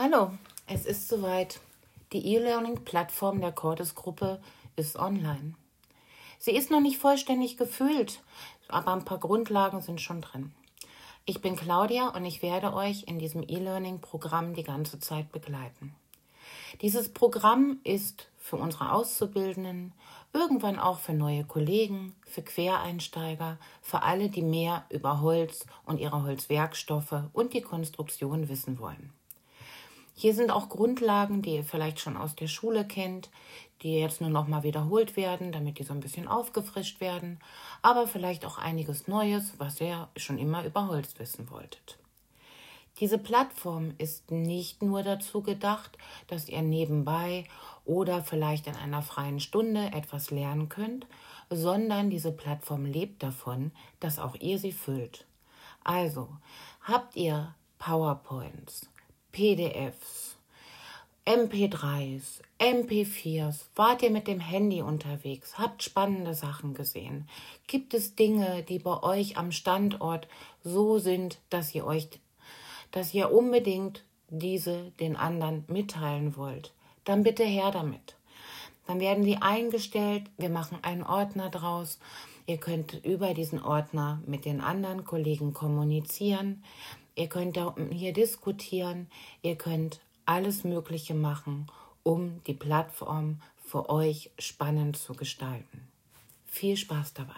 Hallo, es ist soweit. Die E-Learning-Plattform der Cordes-Gruppe ist online. Sie ist noch nicht vollständig gefüllt, aber ein paar Grundlagen sind schon drin. Ich bin Claudia und ich werde euch in diesem E-Learning-Programm die ganze Zeit begleiten. Dieses Programm ist für unsere Auszubildenden, irgendwann auch für neue Kollegen, für Quereinsteiger, für alle, die mehr über Holz und ihre Holzwerkstoffe und die Konstruktion wissen wollen. Hier sind auch Grundlagen, die ihr vielleicht schon aus der Schule kennt, die jetzt nur noch mal wiederholt werden, damit die so ein bisschen aufgefrischt werden, aber vielleicht auch einiges Neues, was ihr schon immer über Holz wissen wolltet. Diese Plattform ist nicht nur dazu gedacht, dass ihr nebenbei oder vielleicht in einer freien Stunde etwas lernen könnt, sondern diese Plattform lebt davon, dass auch ihr sie füllt. Also, habt ihr PowerPoints, PDFs, MP3s, MP4s, wart ihr mit dem Handy unterwegs, habt spannende Sachen gesehen. Gibt es Dinge, die bei euch am Standort so sind, dass ihr euch, dass ihr unbedingt diese den anderen mitteilen wollt? Dann bitte her damit. Dann werden die eingestellt, wir machen einen Ordner draus. Ihr könnt über diesen Ordner mit den anderen Kollegen kommunizieren. Ihr könnt hier diskutieren, ihr könnt alles Mögliche machen, um die Plattform für euch spannend zu gestalten. Viel Spaß dabei.